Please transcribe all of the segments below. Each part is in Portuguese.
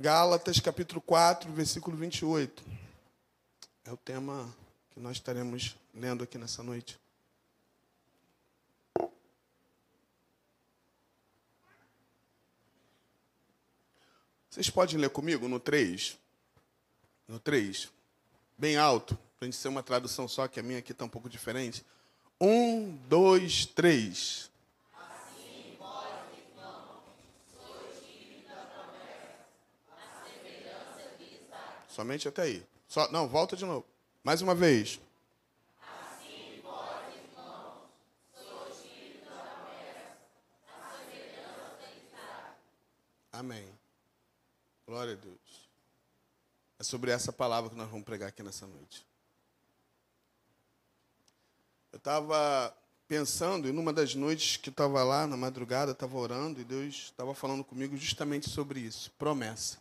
Gálatas capítulo 4, versículo 28. É o tema que nós estaremos lendo aqui nessa noite. Vocês podem ler comigo no 3? No 3. Bem alto, para a gente ser uma tradução só, que a minha aqui está um pouco diferente. Um, dois, três. Assim, vós, irmãos, sois filhos da promessa, a semelhança de Isaac. Somente até aí. Só, não, volta de novo. Mais uma vez. Amém. Glória a Deus. É sobre essa palavra que nós vamos pregar aqui nessa noite. Eu estava pensando, e numa das noites que estava lá, na madrugada, estava orando, e Deus estava falando comigo justamente sobre isso promessa.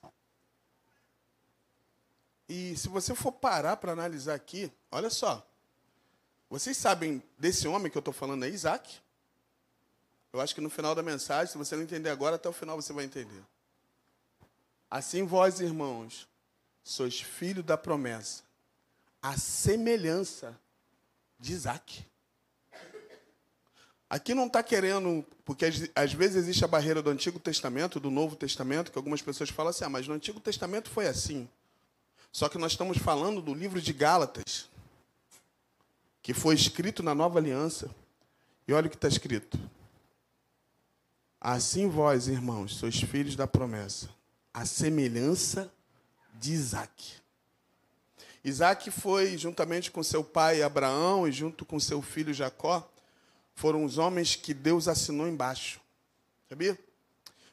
E se você for parar para analisar aqui, olha só. Vocês sabem desse homem que eu estou falando aí, Isaac? Eu acho que no final da mensagem, se você não entender agora, até o final você vai entender. Assim vós, irmãos, sois filhos da promessa, a semelhança de Isaac. Aqui não está querendo, porque às vezes existe a barreira do Antigo Testamento, do Novo Testamento, que algumas pessoas falam assim, ah, mas no Antigo Testamento foi assim. Só que nós estamos falando do livro de Gálatas, que foi escrito na Nova Aliança. E olha o que está escrito. Assim vós, irmãos, sois filhos da promessa, a semelhança de Isaac. Isaac foi, juntamente com seu pai Abraão e junto com seu filho Jacó, foram os homens que Deus assinou embaixo. Sabia?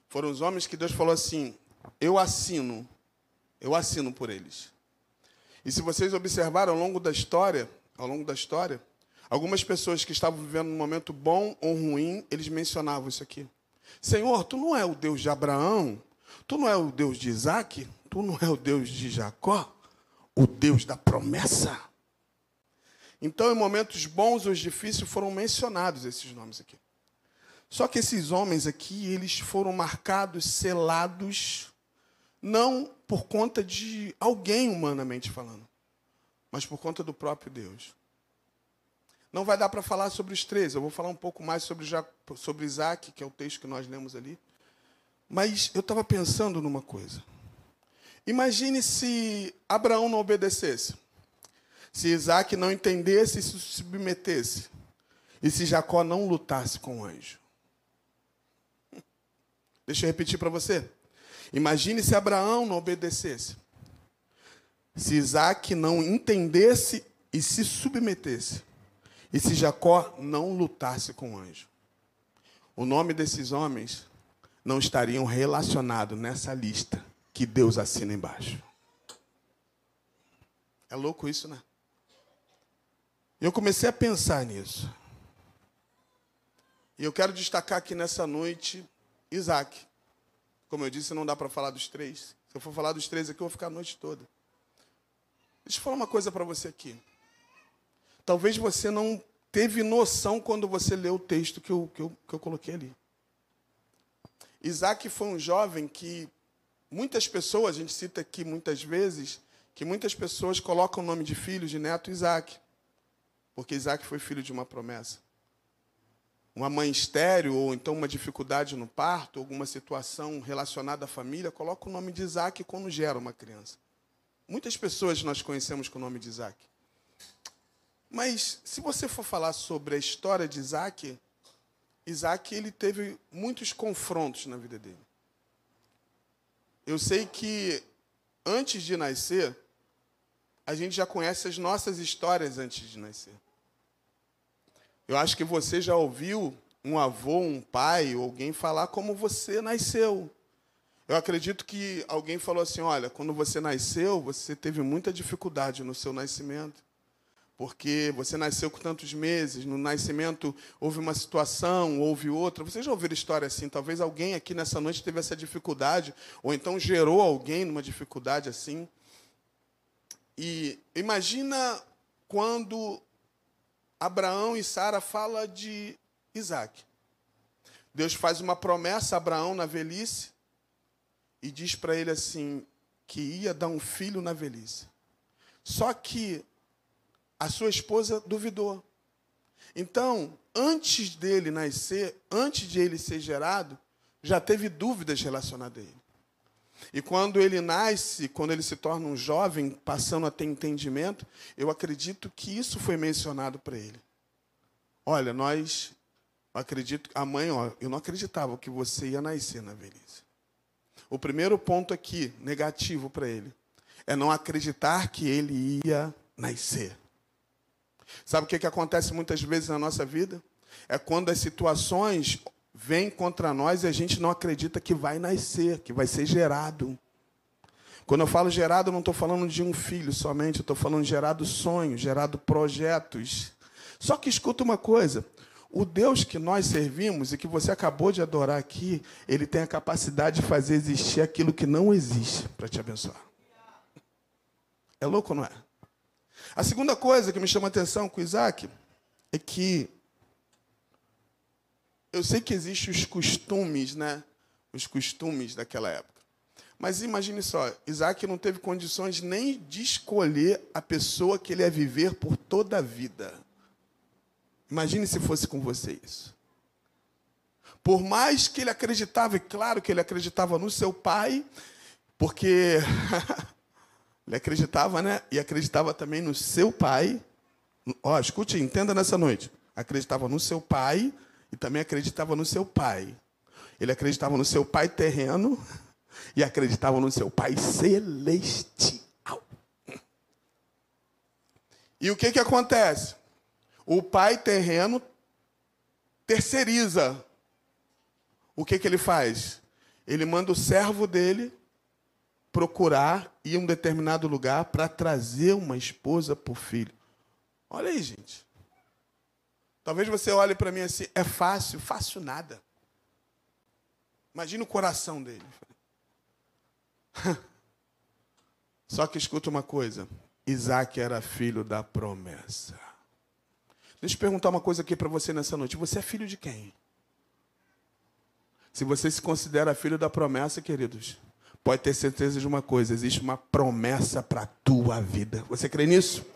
Foram os homens que Deus falou assim: Eu assino, eu assino por eles. E se vocês observarem ao longo da história, ao longo da história, algumas pessoas que estavam vivendo um momento bom ou ruim, eles mencionavam isso aqui. Senhor, tu não é o Deus de Abraão, Tu não é o Deus de Isaac? Tu não é o Deus de Jacó? O Deus da promessa? Então, em momentos bons ou difíceis, foram mencionados esses nomes aqui. Só que esses homens aqui, eles foram marcados, selados, não por conta de alguém humanamente falando, mas por conta do próprio Deus. Não vai dar para falar sobre os três, eu vou falar um pouco mais sobre, sobre Isaac, que é o texto que nós lemos ali. Mas eu estava pensando numa coisa. Imagine se Abraão não obedecesse, se Isaac não entendesse e se submetesse, e se Jacó não lutasse com o anjo. Deixa eu repetir para você. Imagine se Abraão não obedecesse, se Isaac não entendesse e se submetesse, e se Jacó não lutasse com o anjo. O nome desses homens não estariam relacionados nessa lista que Deus assina embaixo. É louco isso, né? Eu comecei a pensar nisso. E eu quero destacar aqui nessa noite Isaac. Como eu disse, não dá para falar dos três. Se eu for falar dos três aqui, eu vou ficar a noite toda. Deixa eu falar uma coisa para você aqui. Talvez você não teve noção quando você leu o texto que eu, que eu, que eu coloquei ali. Isaac foi um jovem que muitas pessoas, a gente cita aqui muitas vezes, que muitas pessoas colocam o nome de filho, de neto, Isaac. Porque Isaac foi filho de uma promessa. Uma mãe estéreo, ou então uma dificuldade no parto, alguma situação relacionada à família, coloca o nome de Isaac quando gera uma criança. Muitas pessoas nós conhecemos com o nome de Isaac. Mas se você for falar sobre a história de Isaac, Isaac ele teve muitos confrontos na vida dele. Eu sei que antes de nascer, a gente já conhece as nossas histórias antes de nascer. Eu acho que você já ouviu um avô, um pai, alguém falar como você nasceu. Eu acredito que alguém falou assim: olha, quando você nasceu, você teve muita dificuldade no seu nascimento porque você nasceu com tantos meses, no nascimento houve uma situação, houve outra. Vocês já ouviram história assim? Talvez alguém aqui nessa noite teve essa dificuldade, ou então gerou alguém numa dificuldade assim. E imagina quando Abraão e Sara fala de Isaac. Deus faz uma promessa a Abraão na velhice, e diz para ele assim que ia dar um filho na velhice. Só que a sua esposa duvidou. Então, antes dele nascer, antes de ele ser gerado, já teve dúvidas relacionadas a ele. E quando ele nasce, quando ele se torna um jovem, passando a ter entendimento, eu acredito que isso foi mencionado para ele. Olha, nós, acredito, a mãe, ó, eu não acreditava que você ia nascer na velhice. O primeiro ponto aqui, negativo para ele, é não acreditar que ele ia nascer. Sabe o que, que acontece muitas vezes na nossa vida? É quando as situações vêm contra nós e a gente não acredita que vai nascer, que vai ser gerado. Quando eu falo gerado, eu não estou falando de um filho somente, estou falando gerado sonhos, gerado projetos. Só que escuta uma coisa: o Deus que nós servimos e que você acabou de adorar aqui, ele tem a capacidade de fazer existir aquilo que não existe para te abençoar. É louco, não é? A segunda coisa que me chama a atenção com Isaac é que eu sei que existem os costumes, né? Os costumes daquela época. Mas imagine só, Isaac não teve condições nem de escolher a pessoa que ele ia viver por toda a vida. Imagine se fosse com você isso. Por mais que ele acreditava, e claro que ele acreditava no seu pai, porque ele acreditava, né? E acreditava também no seu pai. Ó, escute, entenda nessa noite. Acreditava no seu pai e também acreditava no seu pai. Ele acreditava no seu pai terreno e acreditava no seu pai celestial. E o que, que acontece? O pai terreno terceiriza. O que, que ele faz? Ele manda o servo dele procurar ir a um determinado lugar para trazer uma esposa para o filho. Olha aí, gente. Talvez você olhe para mim assim, é fácil, fácil nada. Imagina o coração dele. Só que escuta uma coisa: Isaac era filho da promessa. Deixa eu perguntar uma coisa aqui para você nessa noite. Você é filho de quem? Se você se considera filho da promessa, queridos, pode ter certeza de uma coisa: existe uma promessa para a tua vida. Você crê nisso?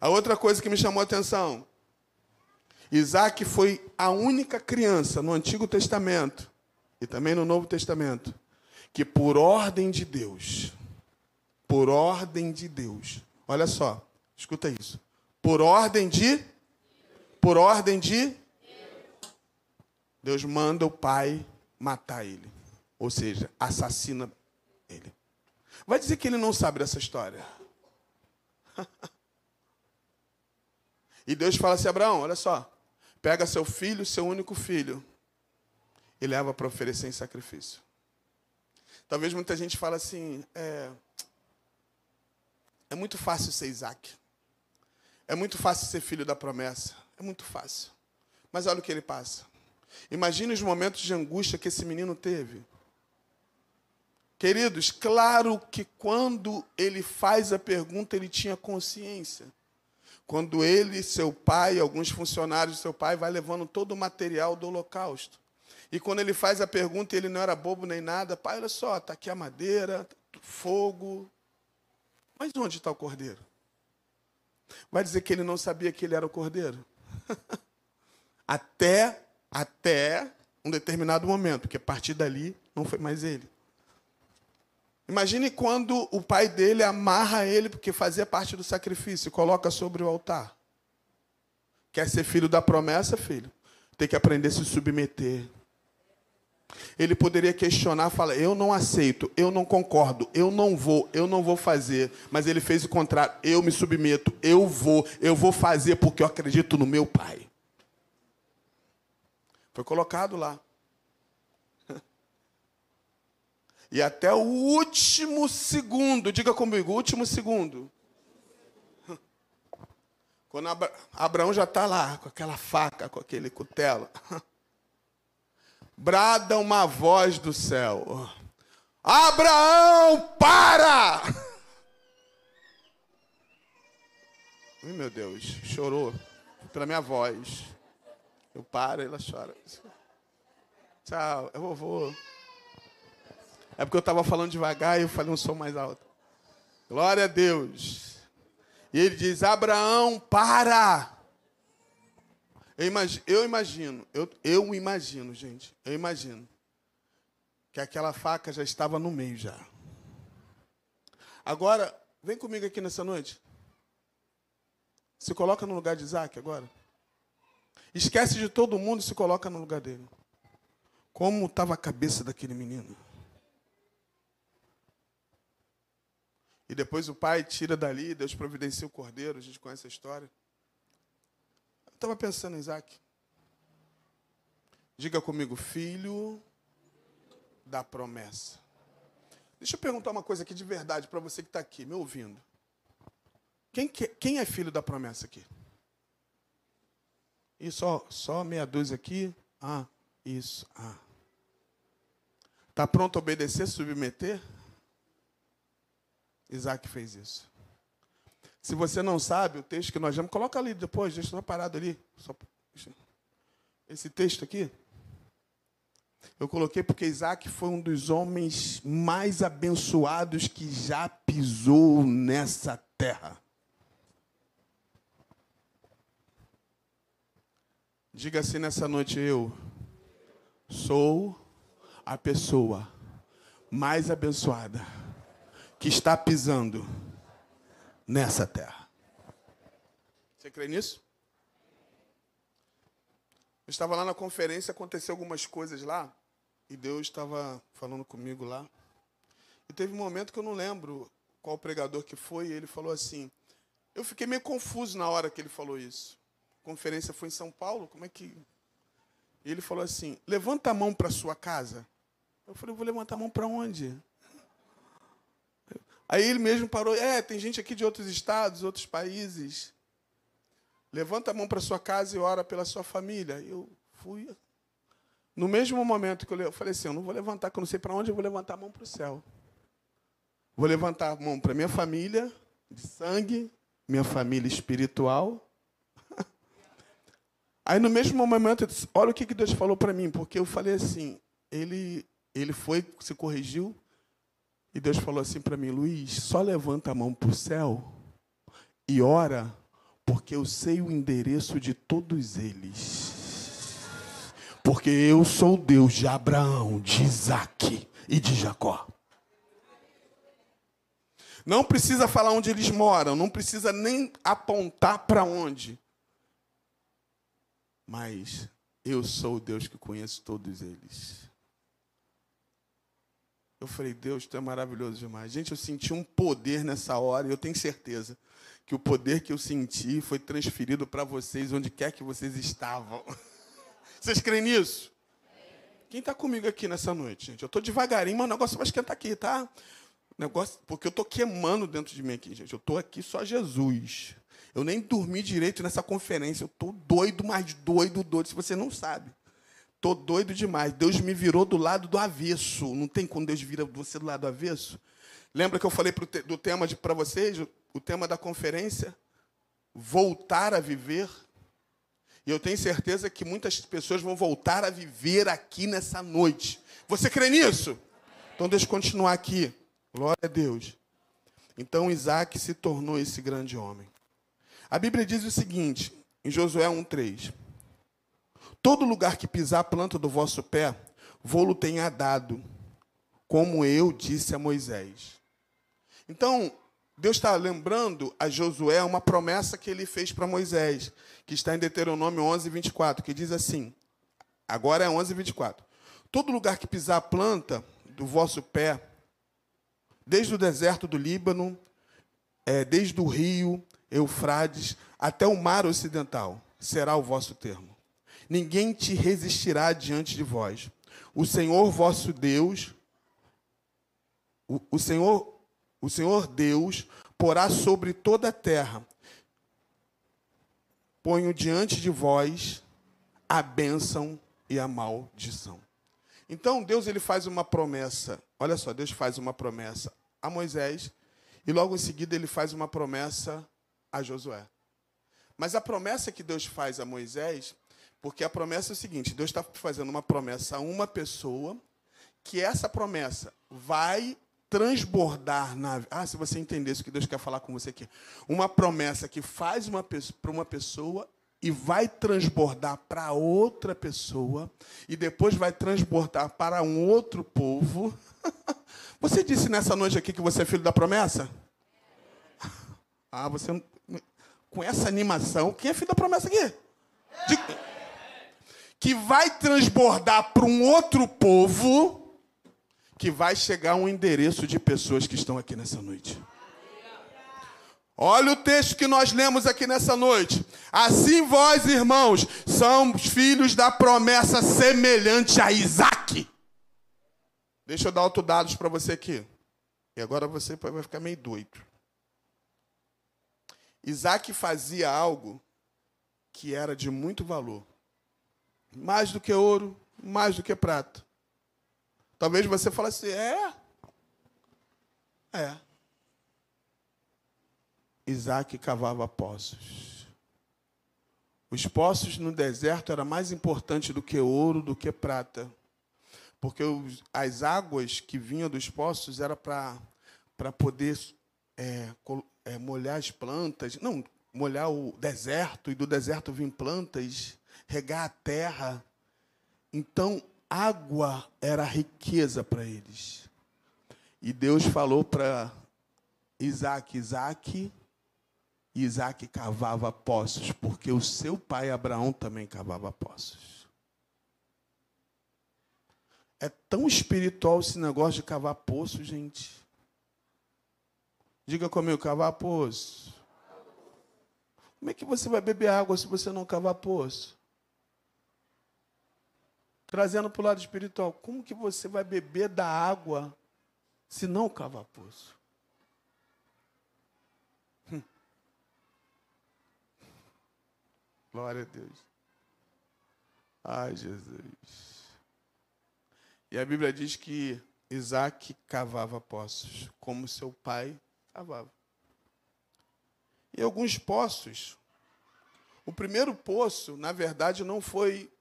A outra coisa que me chamou a atenção: Isaac foi a única criança no Antigo Testamento e também no Novo Testamento que, por ordem de Deus, por ordem de Deus, olha só, escuta isso por ordem de? Por ordem de? Deus manda o pai matar ele. Ou seja, assassina ele. Vai dizer que ele não sabe dessa história. e Deus fala assim: Abraão, olha só. Pega seu filho, seu único filho, e leva para oferecer em sacrifício. Talvez muita gente fale assim: é, é muito fácil ser Isaac. É muito fácil ser filho da promessa. É muito fácil. Mas olha o que ele passa. Imagine os momentos de angústia que esse menino teve. Queridos, claro que quando ele faz a pergunta, ele tinha consciência. Quando ele, seu pai, alguns funcionários do seu pai, vai levando todo o material do holocausto. E quando ele faz a pergunta, ele não era bobo nem nada. Pai, olha só, está aqui a madeira, fogo. Mas onde está o cordeiro? Vai dizer que ele não sabia que ele era o cordeiro? até, até um determinado momento, porque a partir dali não foi mais ele. Imagine quando o pai dele amarra ele, porque fazia parte do sacrifício, e coloca sobre o altar. Quer ser filho da promessa, filho? Tem que aprender a se submeter. Ele poderia questionar, falar: "Eu não aceito, eu não concordo, eu não vou, eu não vou fazer". Mas ele fez o contrário: "Eu me submeto, eu vou, eu vou fazer porque eu acredito no meu pai". Foi colocado lá. E até o último segundo, diga comigo, último segundo. Quando Abraão já está lá, com aquela faca, com aquele cutelo brada uma voz do céu: Abraão, para! Ai, meu Deus, chorou pela minha voz. Eu paro, ela chora. Tchau, é vovô. É porque eu estava falando devagar e eu falei um som mais alto. Glória a Deus. E ele diz: Abraão, para! Eu imagino, eu imagino, eu, eu imagino, gente, eu imagino que aquela faca já estava no meio já. Agora, vem comigo aqui nessa noite. Se coloca no lugar de Isaac agora. Esquece de todo mundo e se coloca no lugar dele. Como estava a cabeça daquele menino? E depois o pai tira dali, Deus providencia o cordeiro, a gente conhece a história. Eu estava pensando em Isaac. Diga comigo, filho da promessa. Deixa eu perguntar uma coisa aqui de verdade para você que está aqui, me ouvindo. Quem, quem é filho da promessa aqui? E só, só meia dúzia aqui. Ah, isso. Ah. Está pronto a obedecer, submeter? Isaac fez isso. Se você não sabe, o texto que nós vamos, coloca ali depois, deixa só parado ali. Só, esse texto aqui. Eu coloquei porque Isaac foi um dos homens mais abençoados que já pisou nessa terra. Diga assim nessa noite: eu sou a pessoa mais abençoada que está pisando nessa terra. Você crê nisso? Eu estava lá na conferência, aconteceu algumas coisas lá, e Deus estava falando comigo lá. E teve um momento que eu não lembro qual pregador que foi, e ele falou assim. Eu fiquei meio confuso na hora que ele falou isso. A conferência foi em São Paulo, como é que. E ele falou assim: levanta a mão para sua casa. Eu falei, vou levantar a mão para onde? Aí ele mesmo parou, é, tem gente aqui de outros estados, outros países. Levanta a mão para sua casa e ora pela sua família. Eu fui. No mesmo momento que eu falei assim, eu não vou levantar, que eu não sei para onde, eu vou levantar a mão para o céu. Vou levantar a mão para minha família de sangue, minha família espiritual. Aí no mesmo momento, disse, olha o que Deus falou para mim, porque eu falei assim, ele, ele foi, se corrigiu, e Deus falou assim para mim, Luiz, só levanta a mão para o céu e ora, porque eu sei o endereço de todos eles. Porque eu sou Deus de Abraão, de Isaac e de Jacó. Não precisa falar onde eles moram, não precisa nem apontar para onde. Mas eu sou o Deus que conheço todos eles. Eu falei, Deus, tu é maravilhoso demais. Gente, eu senti um poder nessa hora e eu tenho certeza que o poder que eu senti foi transferido para vocês, onde quer que vocês estavam. Vocês creem nisso? Quem está comigo aqui nessa noite, gente? Eu estou devagarinho, mas o negócio vai esquentar aqui, tá? Negócio, porque eu estou queimando dentro de mim aqui, gente. Eu estou aqui só Jesus. Eu nem dormi direito nessa conferência. Eu estou doido, mais doido, doido, se você não sabe. Tô doido demais. Deus me virou do lado do avesso. Não tem como Deus vira você do lado do avesso? Lembra que eu falei te, do tema para vocês? O tema da conferência? Voltar a viver. E eu tenho certeza que muitas pessoas vão voltar a viver aqui nessa noite. Você crê nisso? Então deixa eu continuar aqui. Glória a Deus. Então Isaac se tornou esse grande homem. A Bíblia diz o seguinte, em Josué 1,3. Todo lugar que pisar a planta do vosso pé, vou-lo tenha dado, como eu disse a Moisés. Então, Deus está lembrando a Josué uma promessa que ele fez para Moisés, que está em Deuteronômio 11, 24, que diz assim: agora é 11, 24. Todo lugar que pisar a planta do vosso pé, desde o deserto do Líbano, é, desde o rio Eufrades até o mar ocidental, será o vosso termo ninguém te resistirá diante de vós. O Senhor vosso Deus, o, o Senhor, o Senhor Deus porá sobre toda a terra. Ponho diante de vós a bênção e a maldição. Então Deus ele faz uma promessa. Olha só, Deus faz uma promessa a Moisés e logo em seguida ele faz uma promessa a Josué. Mas a promessa que Deus faz a Moisés porque a promessa é o seguinte: Deus está fazendo uma promessa a uma pessoa que essa promessa vai transbordar na. Ah, se você entendesse o que Deus quer falar com você aqui. Uma promessa que faz uma para uma pessoa e vai transbordar para outra pessoa e depois vai transbordar para um outro povo. Você disse nessa noite aqui que você é filho da promessa? Ah, você com essa animação, quem é filho da promessa aqui? De... Que vai transbordar para um outro povo que vai chegar um endereço de pessoas que estão aqui nessa noite. Olha o texto que nós lemos aqui nessa noite. Assim vós, irmãos, somos filhos da promessa semelhante a Isaac. Deixa eu dar outros dados para você aqui. E agora você vai ficar meio doido. Isaac fazia algo que era de muito valor. Mais do que ouro, mais do que prata. Talvez você fale assim, é? É. Isaac cavava poços. Os poços no deserto era mais importante do que ouro, do que prata. Porque os, as águas que vinham dos poços era para poder é, é, molhar as plantas. Não, molhar o deserto, e do deserto vinham plantas, regar a terra. Então, água era riqueza para eles. E Deus falou para Isaac: Isaac, Isaac cavava poços, porque o seu pai Abraão também cavava poços. É tão espiritual esse negócio de cavar poço, gente. Diga comigo, cavar poço. Como é que você vai beber água se você não cavar poço? Trazendo para o lado espiritual, como que você vai beber da água se não cavar poço? Glória a Deus. Ai, Jesus. E a Bíblia diz que Isaac cavava poços, como seu pai cavava. E alguns poços, o primeiro poço, na verdade, não foi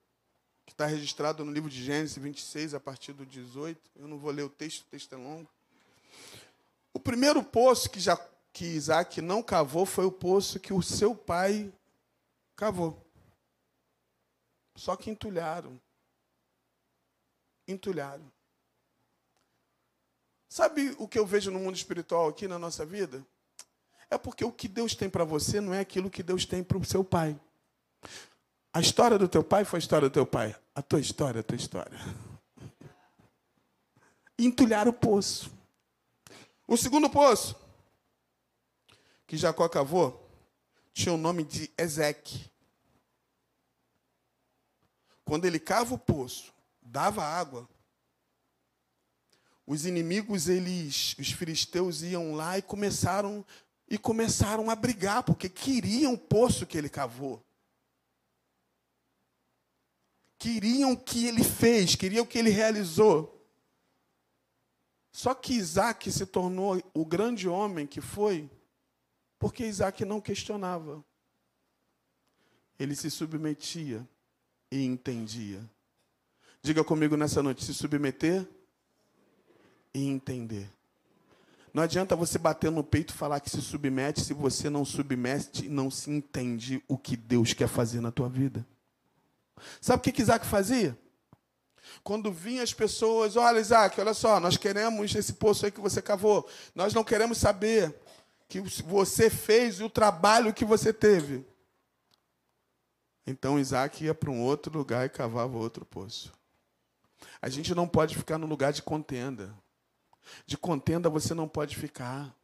que está registrado no livro de Gênesis 26, a partir do 18. Eu não vou ler o texto, o texto é longo. O primeiro poço que, já, que Isaac não cavou foi o poço que o seu pai Cavou. Só que entulharam. Entulharam. Sabe o que eu vejo no mundo espiritual aqui na nossa vida? É porque o que Deus tem para você não é aquilo que Deus tem para o seu pai. A história do teu pai foi a história do teu pai. A tua história a tua história. Entulharam o poço. O segundo poço que Jacó cavou tinha o nome de Ezeque. Quando ele cava o poço, dava água, os inimigos, eles, os filisteus iam lá e começaram e começaram a brigar porque queriam o poço que ele cavou. Queriam o que ele fez, queriam o que ele realizou. Só que Isaac se tornou o grande homem que foi, porque Isaac não questionava. Ele se submetia e entendia. Diga comigo nessa noite: se submeter e entender. Não adianta você bater no peito e falar que se submete se você não submete e não se entende o que Deus quer fazer na tua vida. Sabe o que Isaac fazia? Quando vinham as pessoas, olha, Isaac, olha só, nós queremos esse poço aí que você cavou. Nós não queremos saber que você fez e o trabalho que você teve. Então Isaac ia para um outro lugar e cavava outro poço. A gente não pode ficar no lugar de contenda. De contenda você não pode ficar.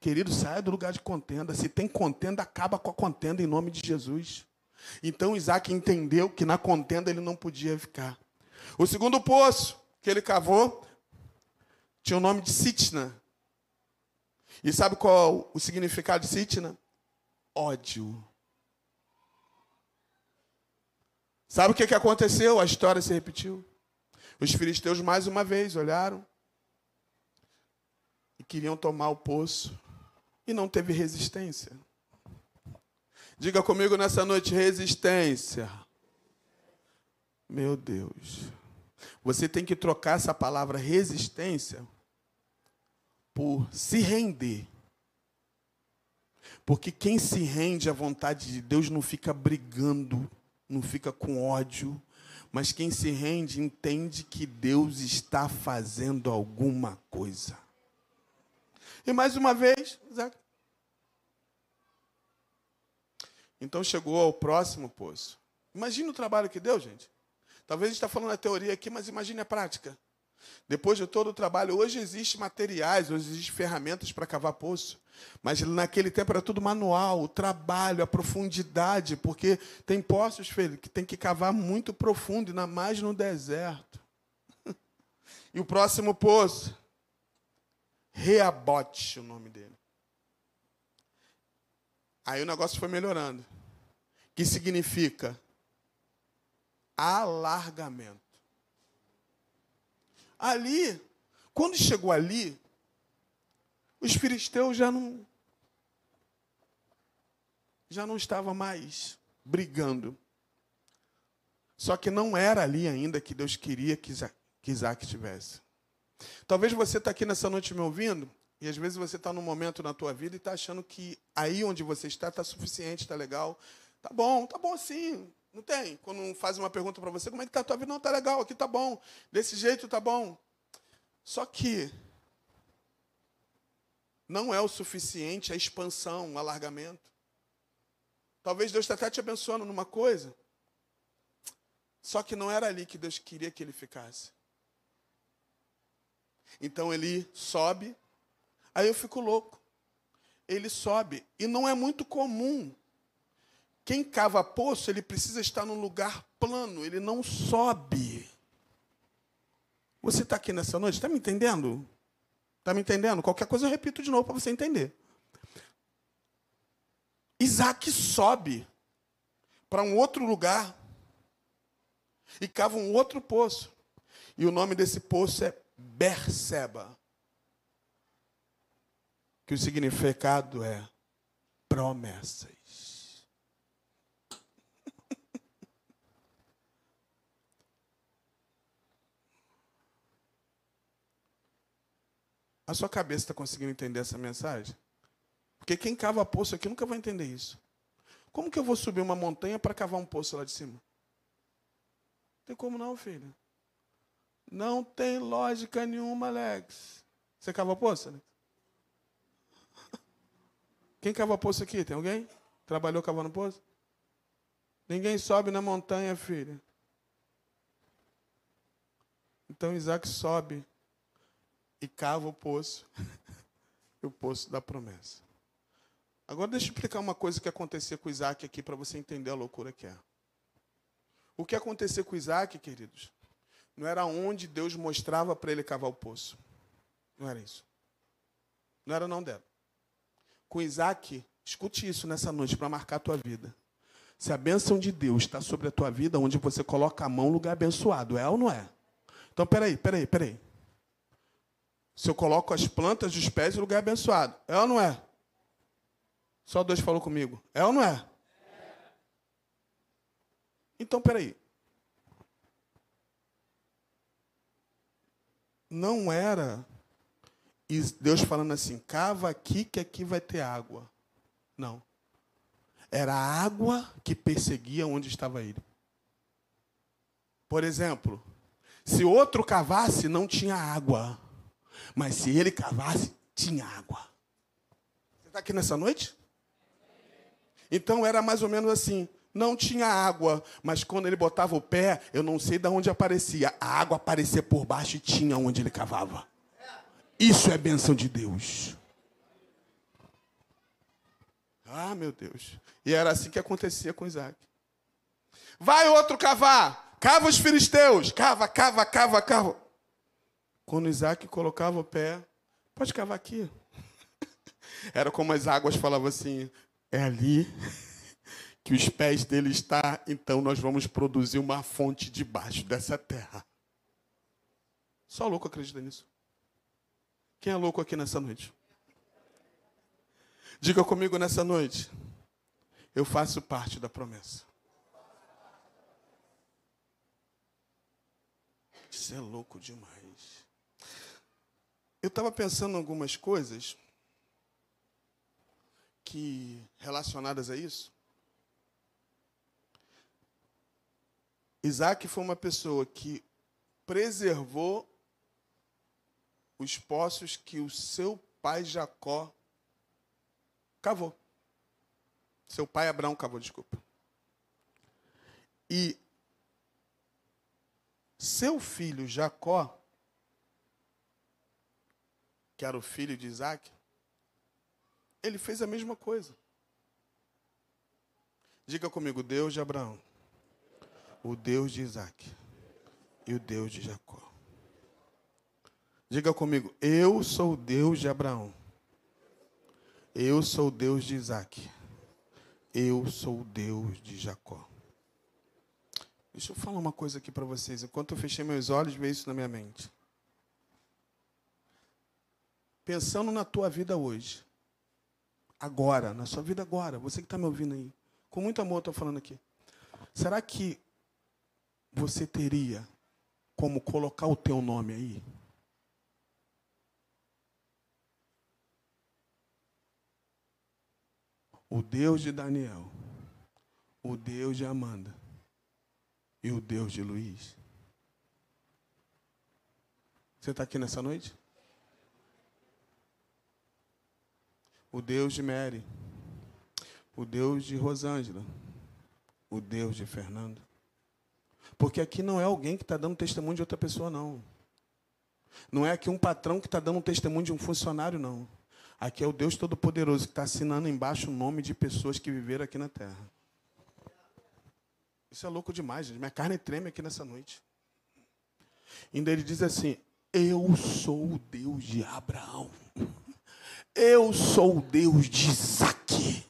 Querido, saia do lugar de contenda. Se tem contenda, acaba com a contenda em nome de Jesus. Então Isaac entendeu que na contenda ele não podia ficar. O segundo poço que ele cavou tinha o nome de Sitna. E sabe qual o significado de Sitna? Ódio. Sabe o que, aconteceu? A história se repetiu. Os filisteus mais uma vez olharam e queriam tomar o poço e não teve resistência. Diga comigo nessa noite: resistência. Meu Deus. Você tem que trocar essa palavra resistência por se render. Porque quem se rende à vontade de Deus não fica brigando, não fica com ódio, mas quem se rende entende que Deus está fazendo alguma coisa. E mais uma vez, Isaac. Então chegou ao próximo poço. Imagina o trabalho que deu, gente. Talvez a gente está falando a teoria aqui, mas imagine a prática. Depois de todo o trabalho, hoje existem materiais, hoje existem ferramentas para cavar poço. Mas naquele tempo era tudo manual, o trabalho, a profundidade, porque tem poços, filho, que tem que cavar muito profundo, ainda mais no deserto. E o próximo poço, Reabote, o nome dele. Aí o negócio foi melhorando. Que significa alargamento. Ali, quando chegou ali, os filisteus já não já não estavam mais brigando. Só que não era ali ainda que Deus queria que Isaac estivesse. Talvez você está aqui nessa noite me ouvindo, e às vezes você está num momento na tua vida e está achando que aí onde você está está suficiente, está legal. Tá bom, tá bom sim. Não tem? Quando faz uma pergunta para você, como é que está a tua vida? Não, está legal, aqui está bom. Desse jeito está bom. Só que não é o suficiente a expansão, o alargamento. Talvez Deus está te abençoando numa coisa, só que não era ali que Deus queria que ele ficasse. Então ele sobe, aí eu fico louco. Ele sobe, e não é muito comum. Quem cava poço, ele precisa estar num lugar plano, ele não sobe. Você está aqui nessa noite, está me entendendo? Está me entendendo? Qualquer coisa eu repito de novo para você entender. Isaac sobe para um outro lugar e cava um outro poço. E o nome desse poço é Berseba. Que o significado é promessas. A sua cabeça está conseguindo entender essa mensagem? Porque quem cava poço aqui nunca vai entender isso. Como que eu vou subir uma montanha para cavar um poço lá de cima? Não tem como não, filho. Não tem lógica nenhuma, Alex. Você cava poço, Alex? Quem cava poço aqui? Tem alguém? Trabalhou cavando poço? Ninguém sobe na montanha, filha. Então Isaac sobe e cava o poço. e o poço da promessa. Agora deixa eu explicar uma coisa que acontecia com Isaac aqui para você entender a loucura que é. O que acontecia com Isaac, queridos, não era onde Deus mostrava para ele cavar o poço. Não era isso. Não era não dela. Com Isaac, escute isso nessa noite para marcar a tua vida. Se a bênção de Deus está sobre a tua vida, onde você coloca a mão, lugar abençoado, é ou não é? Então, peraí, peraí, peraí. Se eu coloco as plantas dos pés, lugar abençoado, é ou não é? Só dois falou comigo. É ou não é? Então, peraí. Não era Deus falando assim, cava aqui que aqui vai ter água. Não. Era a água que perseguia onde estava ele. Por exemplo, se outro cavasse, não tinha água. Mas se ele cavasse, tinha água. Você está aqui nessa noite? Então era mais ou menos assim. Não tinha água, mas quando ele botava o pé, eu não sei de onde aparecia. A água aparecia por baixo e tinha onde ele cavava. Isso é bênção de Deus. Ah, meu Deus. E era assim que acontecia com Isaac. Vai outro cavar. Cava os filisteus. Cava, cava, cava, cava. Quando Isaac colocava o pé, pode cavar aqui. Era como as águas falavam assim: é ali que os pés dele está, então nós vamos produzir uma fonte debaixo dessa terra. Só louco acredita nisso. Quem é louco aqui nessa noite? Diga comigo nessa noite. Eu faço parte da promessa. Isso é louco demais. Eu estava pensando em algumas coisas que relacionadas a isso. Isaac foi uma pessoa que preservou os poços que o seu pai Jacó cavou. Seu pai Abraão cavou, desculpa. E seu filho Jacó, que era o filho de Isaac, ele fez a mesma coisa. Diga comigo, Deus de Abraão, o Deus de Isaac e o Deus de Jacó. Diga comigo, eu sou Deus de Abraão. Eu sou Deus de Isaac. Eu sou Deus de Jacó. Deixa eu falar uma coisa aqui para vocês. Enquanto eu fechei meus olhos, veio isso na minha mente. Pensando na tua vida hoje, agora, na sua vida agora, você que está me ouvindo aí, com muito amor estou falando aqui. Será que você teria como colocar o teu nome aí? O Deus de Daniel, o Deus de Amanda e o Deus de Luiz. Você está aqui nessa noite? O Deus de Mary, o Deus de Rosângela, o Deus de Fernando. Porque aqui não é alguém que está dando testemunho de outra pessoa, não. Não é aqui um patrão que está dando um testemunho de um funcionário, não. Aqui é o Deus Todo-Poderoso que está assinando embaixo o nome de pessoas que viveram aqui na terra. Isso é louco demais, gente. Minha carne treme aqui nessa noite. Ainda ele diz assim: Eu sou o Deus de Abraão. Eu sou o Deus de Isaac.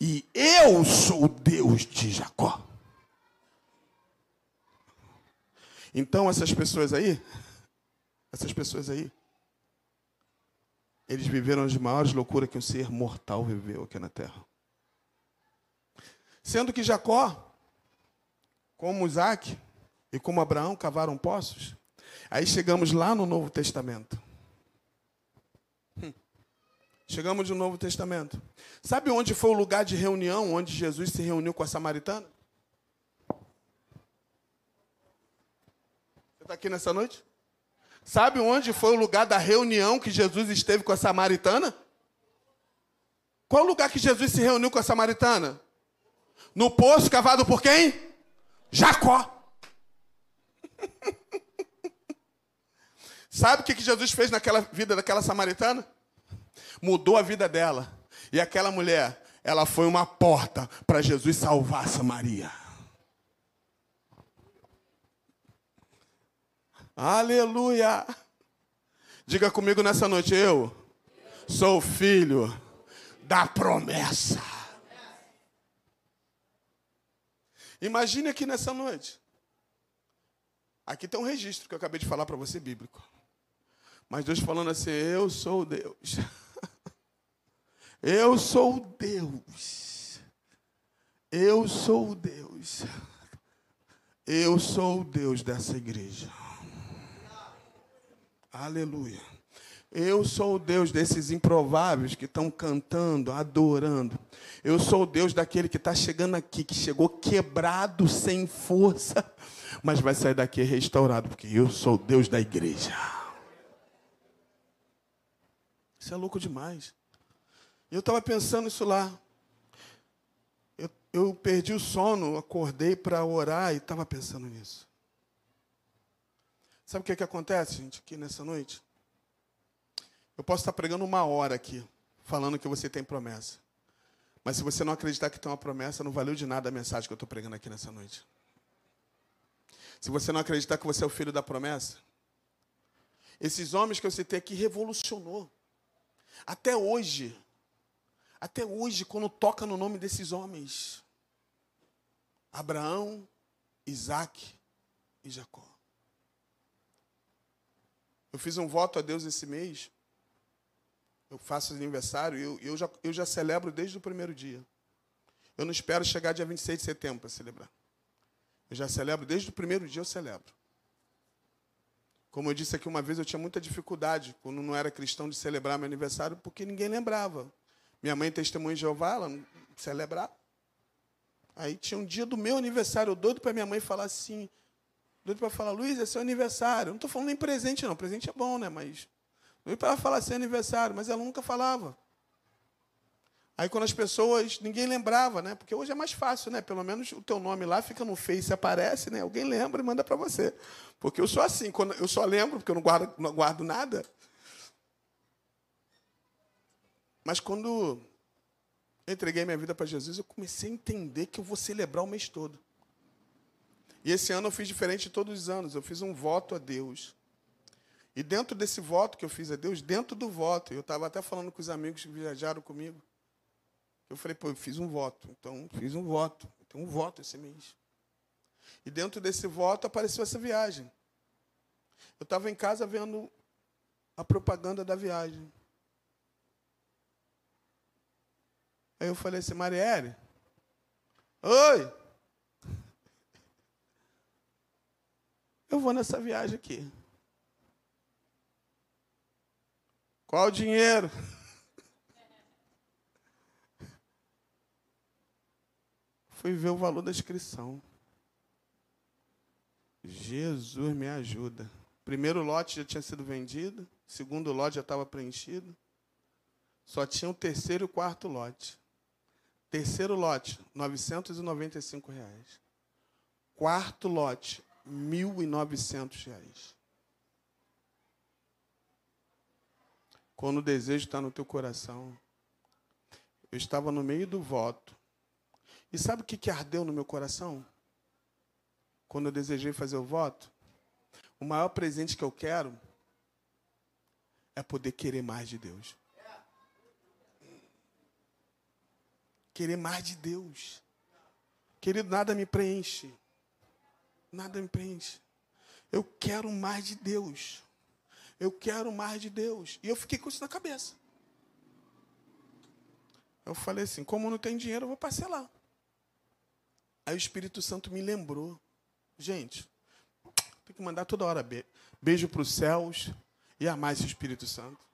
E eu sou o Deus de Jacó. Então, essas pessoas aí, essas pessoas aí, eles viveram as maiores loucuras que um ser mortal viveu aqui na terra. Sendo que Jacó, como Isaac e como Abraão cavaram poços, aí chegamos lá no Novo Testamento. Hum. Chegamos no Novo Testamento. Sabe onde foi o lugar de reunião onde Jesus se reuniu com a samaritana? Você está aqui nessa noite? Sabe onde foi o lugar da reunião que Jesus esteve com a samaritana? Qual o lugar que Jesus se reuniu com a samaritana? No poço cavado por quem? Jacó. Sabe o que Jesus fez naquela vida daquela samaritana? Mudou a vida dela. E aquela mulher, ela foi uma porta para Jesus salvar Samaria. Aleluia! Diga comigo nessa noite, eu sou filho da promessa. Imagine aqui nessa noite. Aqui tem um registro que eu acabei de falar para você, bíblico. Mas Deus falando assim: Eu sou Deus. Eu sou Deus. Eu sou Deus. Eu sou o Deus dessa igreja. Aleluia. Eu sou o Deus desses improváveis que estão cantando, adorando. Eu sou o Deus daquele que está chegando aqui, que chegou quebrado, sem força, mas vai sair daqui restaurado, porque eu sou o Deus da igreja. Isso é louco demais. Eu estava pensando isso lá. Eu, eu perdi o sono, acordei para orar e estava pensando nisso. Sabe o que, é que acontece, gente, aqui nessa noite? Eu posso estar pregando uma hora aqui, falando que você tem promessa. Mas se você não acreditar que tem uma promessa, não valeu de nada a mensagem que eu estou pregando aqui nessa noite. Se você não acreditar que você é o filho da promessa, esses homens que eu citei aqui revolucionou. Até hoje, até hoje, quando toca no nome desses homens, Abraão, Isaac e Jacó. Eu fiz um voto a Deus esse mês. Eu faço aniversário e eu, eu, já, eu já celebro desde o primeiro dia. Eu não espero chegar dia 26 de setembro para celebrar. Eu já celebro desde o primeiro dia, eu celebro. Como eu disse aqui uma vez, eu tinha muita dificuldade, quando não era cristão, de celebrar meu aniversário, porque ninguém lembrava. Minha mãe, testemunha de Jeová, ela não celebrava. Aí tinha um dia do meu aniversário, doido para minha mãe falar assim, doido para falar, Luiz, é seu aniversário. Não estou falando nem presente, não. Presente é bom, né? Mas doido para falar seu aniversário, mas ela nunca falava. Aí quando as pessoas, ninguém lembrava, né? Porque hoje é mais fácil, né? Pelo menos o teu nome lá fica no Face, aparece, né? Alguém lembra e manda para você. Porque eu sou assim, quando eu só lembro porque eu não guardo, não guardo nada. Mas quando eu entreguei minha vida para Jesus, eu comecei a entender que eu vou celebrar o mês todo. E esse ano eu fiz diferente de todos os anos. Eu fiz um voto a Deus. E dentro desse voto que eu fiz a Deus, dentro do voto, eu estava até falando com os amigos que viajaram comigo. Eu falei, pô, eu fiz um voto. Então, fiz um voto. Tenho um voto esse mês. E dentro desse voto apareceu essa viagem. Eu estava em casa vendo a propaganda da viagem. Aí eu falei assim, Marielle, oi! Eu vou nessa viagem aqui. Qual o dinheiro? Fui ver o valor da inscrição. Jesus me ajuda. Primeiro lote já tinha sido vendido, segundo lote já estava preenchido. Só tinha o terceiro e o quarto lote. Terceiro lote, 995 reais. Quarto lote, 1.900. Reais. Quando o desejo está no teu coração, eu estava no meio do voto. E sabe o que, que ardeu no meu coração? Quando eu desejei fazer o voto? O maior presente que eu quero é poder querer mais de Deus. Querer mais de Deus. Querido, nada me preenche. Nada me preenche. Eu quero mais de Deus. Eu quero mais de Deus. E eu fiquei com isso na cabeça. Eu falei assim: como não tem dinheiro, eu vou parcelar. Aí o Espírito Santo me lembrou. Gente, tem que mandar toda hora beijo para os céus e amar esse Espírito Santo.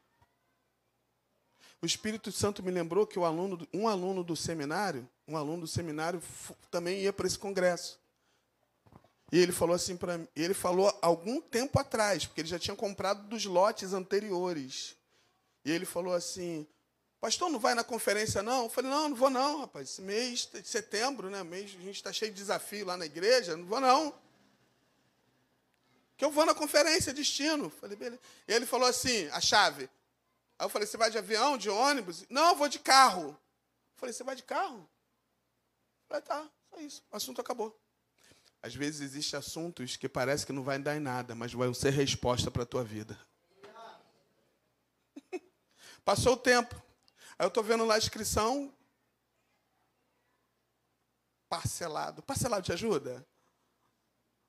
O Espírito Santo me lembrou que aluno, um aluno do seminário, um aluno do seminário também ia para esse congresso. E ele falou assim para mim, ele falou algum tempo atrás, porque ele já tinha comprado dos lotes anteriores. E ele falou assim: "Pastor, não vai na conferência não?" Eu falei: "Não, não vou não, rapaz. Esse mês de setembro, né, mês, a gente está cheio de desafio lá na igreja, não vou não." Que eu vou na conferência destino. Falei: "Beleza." E ele falou assim: "A chave Aí eu falei, você vai de avião, de ônibus? Não, eu vou de carro. Eu falei, você vai de carro? Eu falei, tá, só isso. O assunto acabou. Às vezes existem assuntos que parece que não vai dar em nada, mas vão ser resposta para a tua vida. Passou o tempo. Aí eu estou vendo lá a inscrição. Parcelado. Parcelado te ajuda?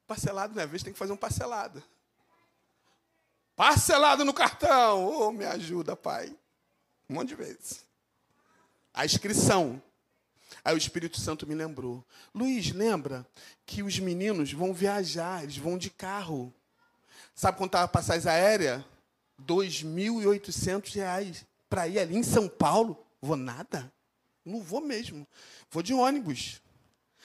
Parcelado, né? Às vezes tem que fazer um parcelado. Parcelado no cartão. Oh, me ajuda, pai. Um monte de vezes. A inscrição. Aí o Espírito Santo me lembrou. Luiz, lembra que os meninos vão viajar, eles vão de carro. Sabe quanto estava a passagem aérea? R$ 2.800 para ir ali em São Paulo. Vou nada. Não vou mesmo. Vou de ônibus.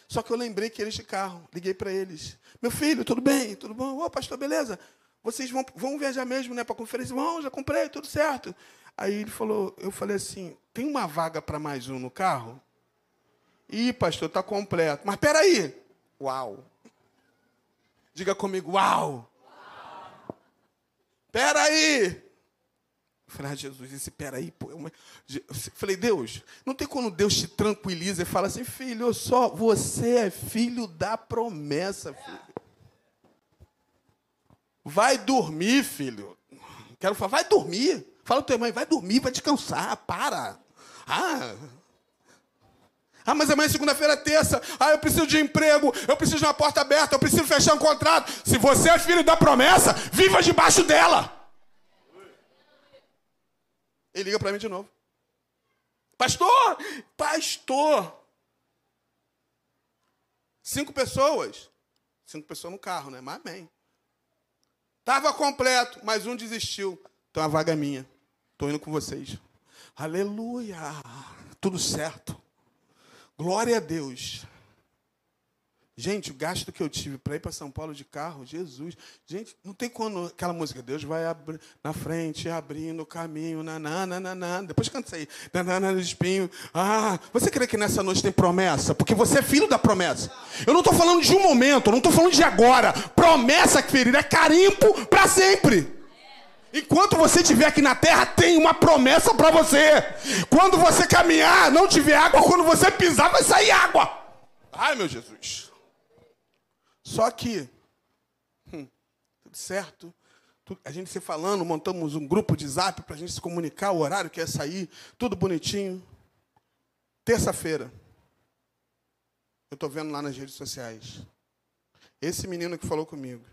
Só que eu lembrei que eles de carro. Liguei para eles. Meu filho, tudo bem? Tudo bom? Ô, pastor, beleza? vocês vão, vão viajar mesmo né, para a conferência? Vão, já comprei, tudo certo. Aí ele falou, eu falei assim, tem uma vaga para mais um no carro? Ih, pastor, está completo. Mas espera aí. Uau. Diga comigo, uau. Espera aí. Eu falei, ah, Jesus, esse peraí, pô. Eu falei, Deus, não tem quando Deus te tranquiliza e fala assim, filho, só você é filho da promessa, filho. Vai dormir, filho. Quero falar, vai dormir. Fala tua mãe, vai dormir, vai descansar, para. Ah, ah, mas amanhã é segunda-feira é terça. Ah, eu preciso de emprego, eu preciso de uma porta aberta, eu preciso fechar um contrato. Se você é filho da promessa, viva debaixo dela. Ele liga para mim de novo. Pastor, pastor. Cinco pessoas. Cinco pessoas no carro, né? Mas amém. Estava completo, mas um desistiu. Então a vaga é minha. Estou indo com vocês. Aleluia! Tudo certo. Glória a Deus. Gente, o gasto que eu tive para ir para São Paulo de carro, Jesus. Gente, não tem quando aquela música, Deus vai na frente, abrindo o caminho, nananana. Depois canta isso aí. Nanana espinho. Ah, você crê que nessa noite tem promessa? Porque você é filho da promessa. Eu não estou falando de um momento, eu não estou falando de agora. Promessa, querido, é carimbo para sempre. Enquanto você estiver aqui na terra, tem uma promessa para você. Quando você caminhar, não tiver água, quando você pisar, vai sair água. Ai, meu Jesus. Só que, hum, tudo certo, a gente se falando, montamos um grupo de zap para a gente se comunicar, o horário que ia sair, tudo bonitinho. Terça-feira, eu estou vendo lá nas redes sociais, esse menino que falou comigo.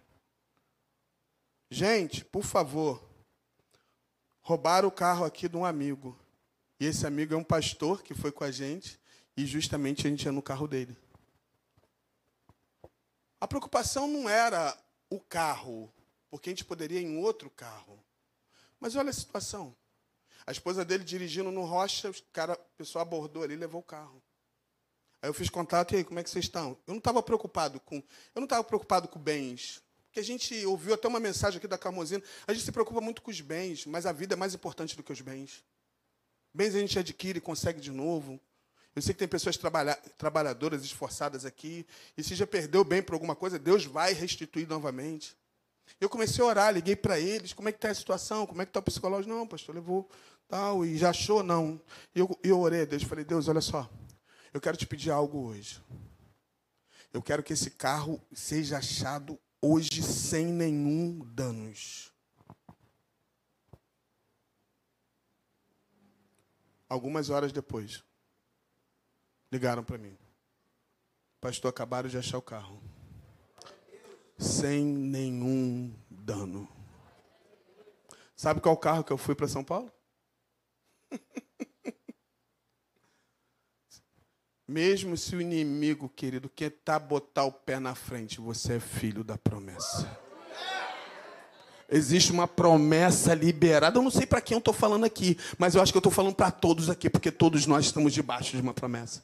Gente, por favor, roubaram o carro aqui de um amigo. E esse amigo é um pastor que foi com a gente, e justamente a gente ia no carro dele. A preocupação não era o carro, porque a gente poderia ir em outro carro. Mas olha a situação. A esposa dele dirigindo no Rocha, o cara, o pessoal abordou ali e levou o carro. Aí eu fiz contato, e aí, como é que vocês estão? Eu não estava preocupado com. Eu não estava preocupado com bens. Porque a gente ouviu até uma mensagem aqui da Carmozina. A gente se preocupa muito com os bens, mas a vida é mais importante do que os bens. Bens a gente adquire e consegue de novo. Eu sei que tem pessoas trabalha trabalhadoras, esforçadas aqui. E se já perdeu bem por alguma coisa, Deus vai restituir novamente. Eu comecei a orar, liguei para eles, como é que está a situação, como é que está o psicológico? Não, pastor, levou tal, e já achou? Não. E eu, eu orei a Deus, falei, Deus, olha só, eu quero te pedir algo hoje. Eu quero que esse carro seja achado hoje sem nenhum danos. Algumas horas depois, Ligaram para mim. Pastor, acabaram de achar o carro. Sem nenhum dano. Sabe qual carro que eu fui para São Paulo? Mesmo se o inimigo, querido, quer tá botar o pé na frente, você é filho da promessa. Existe uma promessa liberada. Eu não sei para quem eu estou falando aqui, mas eu acho que eu estou falando para todos aqui, porque todos nós estamos debaixo de uma promessa.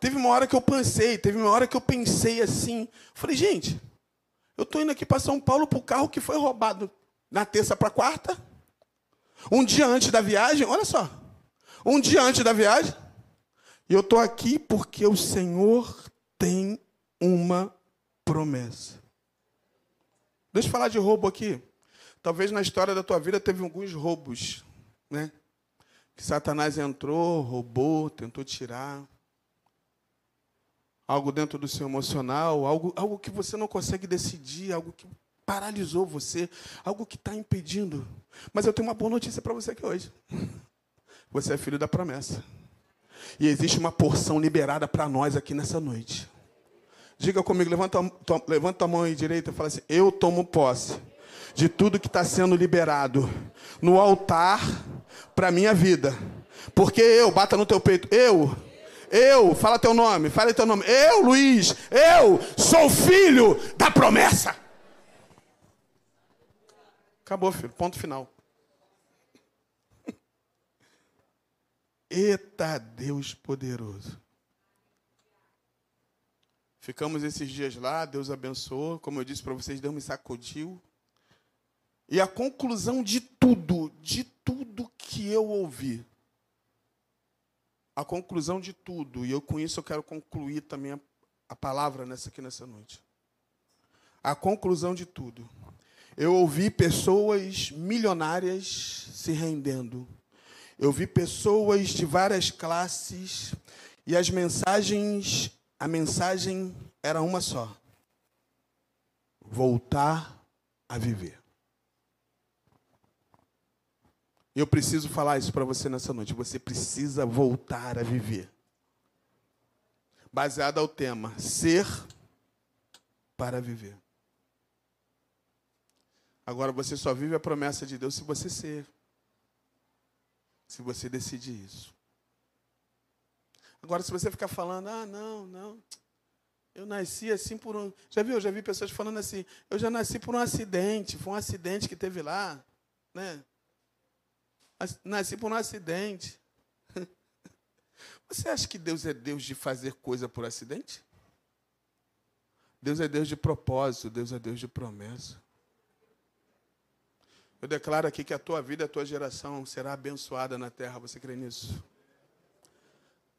Teve uma hora que eu pensei, teve uma hora que eu pensei assim. Falei, gente, eu estou indo aqui para São Paulo para o carro que foi roubado na terça para quarta. Um dia antes da viagem, olha só. Um dia antes da viagem. E eu estou aqui porque o Senhor tem uma promessa. Deixa eu falar de roubo aqui. Talvez na história da tua vida teve alguns roubos, né? Que Satanás entrou, roubou, tentou tirar algo dentro do seu emocional, algo, algo que você não consegue decidir, algo que paralisou você, algo que está impedindo. Mas eu tenho uma boa notícia para você aqui hoje. Você é filho da promessa. E existe uma porção liberada para nós aqui nessa noite. Diga comigo, levanta, levanta a mão aí direita e fala assim: Eu tomo posse de tudo que está sendo liberado no altar para minha vida. Porque eu, bata no teu peito, eu eu, fala teu nome, fala teu nome. Eu, Luiz, eu sou filho da promessa. Acabou, filho. Ponto final. Eita Deus poderoso. Ficamos esses dias lá, Deus abençoou. Como eu disse para vocês, Deus me sacudiu. E a conclusão de tudo, de tudo que eu ouvi, a conclusão de tudo, e eu com isso eu quero concluir também a, a palavra nessa aqui nessa noite. A conclusão de tudo. Eu ouvi pessoas milionárias se rendendo. Eu vi pessoas de várias classes e as mensagens, a mensagem era uma só: voltar a viver. Eu preciso falar isso para você nessa noite. Você precisa voltar a viver. Baseado ao tema ser para viver. Agora você só vive a promessa de Deus se você ser. Se você decidir isso. Agora, se você ficar falando, ah, não, não, Eu nasci assim por um. Já viu? Já vi pessoas falando assim. Eu já nasci por um acidente. Foi um acidente que teve lá. Né? Nasci por um acidente. Você acha que Deus é Deus de fazer coisa por acidente? Deus é Deus de propósito, Deus é Deus de promessa. Eu declaro aqui que a tua vida, a tua geração será abençoada na terra. Você crê nisso?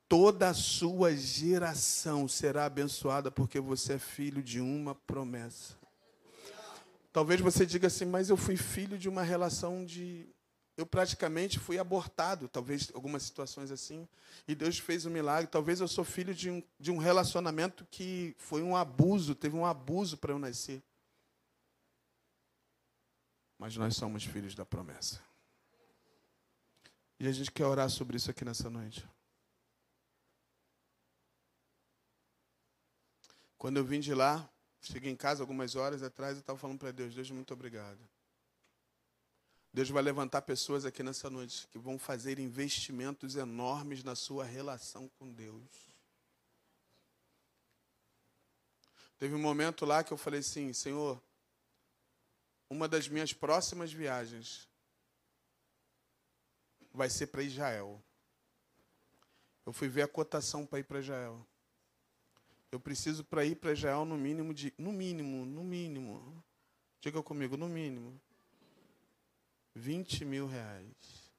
Toda a sua geração será abençoada porque você é filho de uma promessa. Talvez você diga assim, mas eu fui filho de uma relação de eu praticamente fui abortado, talvez algumas situações assim, e Deus fez um milagre. Talvez eu sou filho de um, de um relacionamento que foi um abuso, teve um abuso para eu nascer. Mas nós somos filhos da promessa. E a gente quer orar sobre isso aqui nessa noite. Quando eu vim de lá, cheguei em casa algumas horas atrás e estava falando para Deus: Deus, muito obrigado. Deus vai levantar pessoas aqui nessa noite que vão fazer investimentos enormes na sua relação com Deus. Teve um momento lá que eu falei assim: Senhor, uma das minhas próximas viagens vai ser para Israel. Eu fui ver a cotação para ir para Israel. Eu preciso para ir para Israel no mínimo de, no mínimo, no mínimo. Diga comigo, no mínimo 20 mil reais.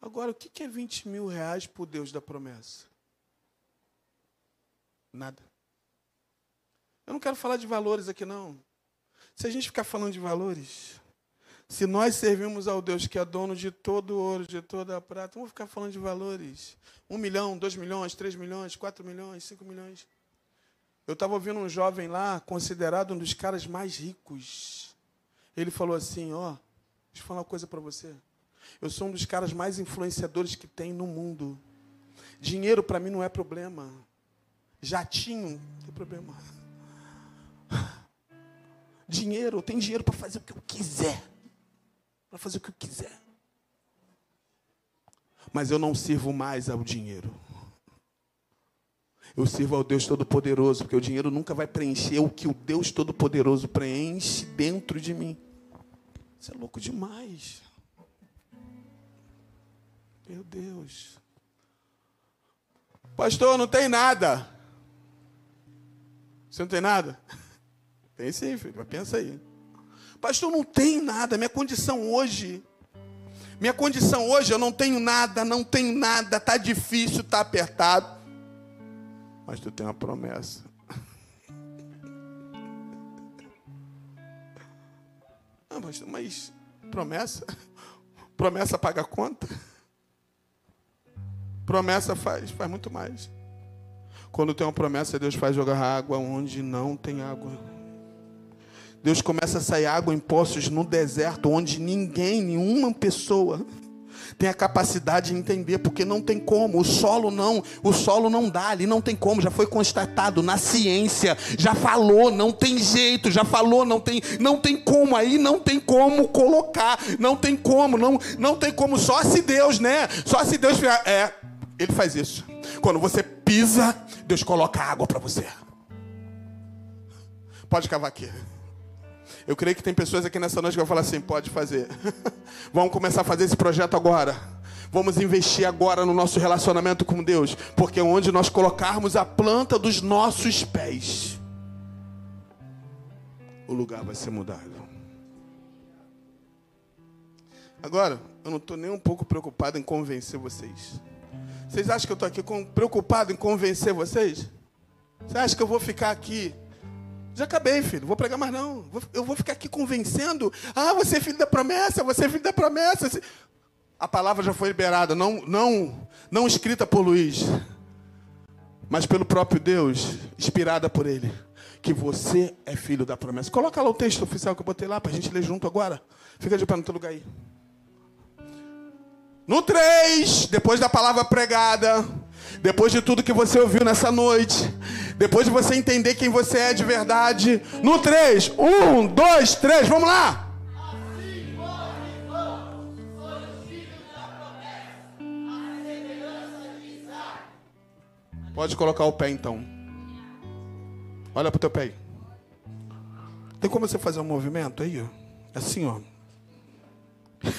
Agora, o que é 20 mil reais por Deus da promessa? Nada. Eu não quero falar de valores aqui, não. Se a gente ficar falando de valores, se nós servimos ao Deus que é dono de todo ouro, de toda a prata, vamos ficar falando de valores. Um milhão, dois milhões, três milhões, quatro milhões, cinco milhões. Eu estava ouvindo um jovem lá, considerado um dos caras mais ricos. Ele falou assim: Ó, oh, Deixa eu falar uma coisa para você. Eu sou um dos caras mais influenciadores que tem no mundo. Dinheiro para mim não é problema. Jatinho, não tem problema. Dinheiro, eu tenho dinheiro para fazer o que eu quiser. Para fazer o que eu quiser. Mas eu não sirvo mais ao dinheiro. Eu sirvo ao Deus Todo-Poderoso, porque o dinheiro nunca vai preencher o que o Deus Todo-Poderoso preenche dentro de mim. Isso é louco demais. Meu Deus. Pastor, não tem nada. Você não tem nada? Tem sim, filho, mas pensa aí. Pastor, não tem nada. Minha condição hoje. Minha condição hoje, eu não tenho nada, não tenho nada, está difícil, está apertado. Mas tu tem uma promessa. Mas, mas promessa? Promessa paga conta? Promessa faz, faz muito mais. Quando tem uma promessa, Deus faz jogar água onde não tem água. Deus começa a sair água em poços no deserto, onde ninguém, nenhuma pessoa tem a capacidade de entender, porque não tem como, o solo não, o solo não dá, ali não tem como, já foi constatado na ciência, já falou, não tem jeito, já falou, não tem, não tem como, aí não tem como colocar, não tem como, não, não tem como, só se Deus, né? Só se Deus é, ele faz isso. Quando você pisa, Deus coloca água para você. Pode cavar aqui. Eu creio que tem pessoas aqui nessa noite que vão falar assim: pode fazer. Vamos começar a fazer esse projeto agora. Vamos investir agora no nosso relacionamento com Deus, porque onde nós colocarmos a planta dos nossos pés, o lugar vai ser mudado. Agora, eu não estou nem um pouco preocupado em convencer vocês. Vocês acham que eu estou aqui preocupado em convencer vocês? Você acha que eu vou ficar aqui já acabei, filho. Vou pregar mais não. Eu vou ficar aqui convencendo. Ah, você é filho da promessa, você é filho da promessa. A palavra já foi liberada, não, não, não escrita por Luiz, mas pelo próprio Deus, inspirada por ele. Que você é filho da promessa. Coloca lá o texto oficial que eu botei lá para a gente ler junto agora. Fica de pé no teu lugar aí. No 3, depois da palavra pregada, depois de tudo que você ouviu nessa noite, depois de você entender quem você é de verdade, no 3, 1, 2, 3, vamos lá! Pode colocar o pé então. Olha para o teu pé aí. Tem como você fazer um movimento aí? Assim, ó.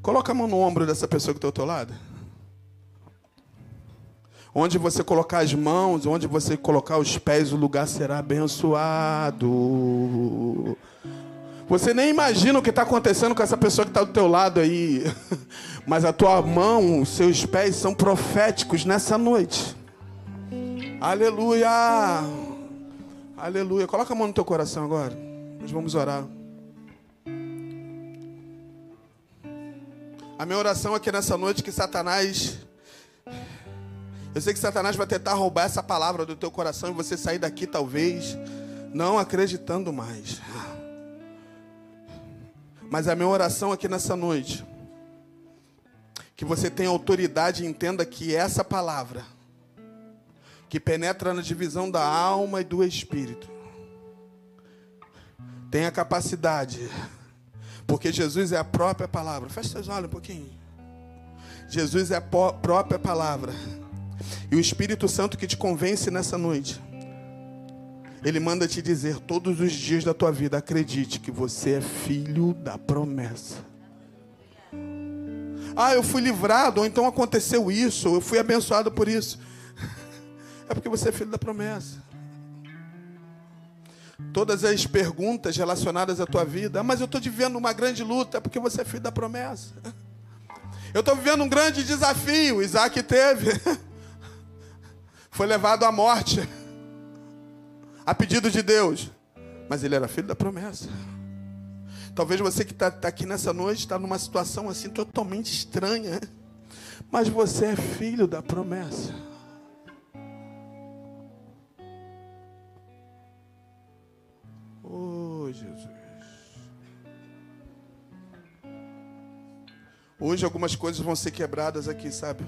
Coloca a mão no ombro dessa pessoa que está ao teu lado. Onde você colocar as mãos, onde você colocar os pés, o lugar será abençoado. Você nem imagina o que está acontecendo com essa pessoa que está do teu lado aí. Mas a tua mão, os seus pés são proféticos nessa noite. Aleluia! Aleluia. Coloca a mão no teu coração agora. Nós vamos orar. A minha oração aqui nessa noite é que Satanás. Eu sei que Satanás vai tentar roubar essa palavra do teu coração e você sair daqui talvez não acreditando mais. Mas a minha oração aqui nessa noite que você tenha autoridade e entenda que essa palavra que penetra na divisão da alma e do espírito tem a capacidade porque Jesus é a própria palavra. Feche seus olhos um pouquinho. Jesus é a própria palavra. E o Espírito Santo que te convence nessa noite. Ele manda te dizer todos os dias da tua vida: acredite que você é filho da promessa. Ah, eu fui livrado, ou então aconteceu isso, ou eu fui abençoado por isso. É porque você é filho da promessa. Todas as perguntas relacionadas à tua vida. Ah, mas eu estou vivendo uma grande luta, é porque você é filho da promessa. Eu estou vivendo um grande desafio. Isaac teve. Foi levado à morte. A pedido de Deus. Mas ele era filho da promessa. Talvez você que está tá aqui nessa noite está numa situação assim totalmente estranha. Mas você é filho da promessa. Oh, Jesus. Hoje algumas coisas vão ser quebradas aqui, sabe?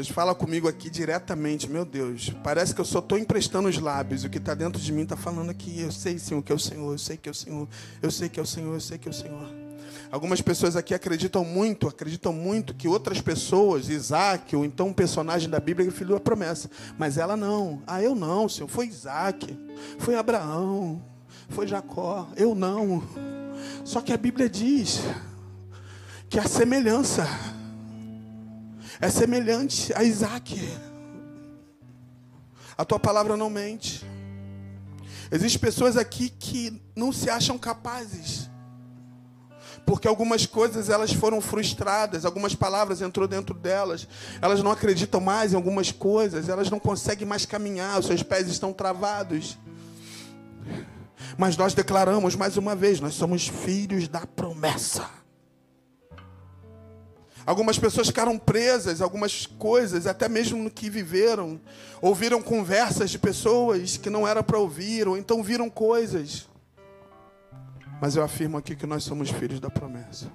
Deus fala comigo aqui diretamente, meu Deus. Parece que eu só estou emprestando os lábios. O que está dentro de mim está falando aqui. Eu sei, Senhor, que é o Senhor. Eu sei que é o Senhor. Eu sei que é o Senhor. Eu sei que é o Senhor. Algumas pessoas aqui acreditam muito, acreditam muito que outras pessoas, Isaac, ou então um personagem da Bíblia, é filho da promessa. Mas ela não. Ah, eu não, Senhor. Foi Isaac, foi Abraão, foi Jacó. Eu não. Só que a Bíblia diz que a semelhança é semelhante a Isaac. A tua palavra não mente. Existem pessoas aqui que não se acham capazes porque algumas coisas elas foram frustradas, algumas palavras entrou dentro delas, elas não acreditam mais em algumas coisas, elas não conseguem mais caminhar, os seus pés estão travados. Mas nós declaramos mais uma vez, nós somos filhos da promessa. Algumas pessoas ficaram presas, algumas coisas, até mesmo no que viveram, ouviram conversas de pessoas que não era para ouvir, ou então viram coisas mas eu afirmo aqui que nós somos filhos da promessa.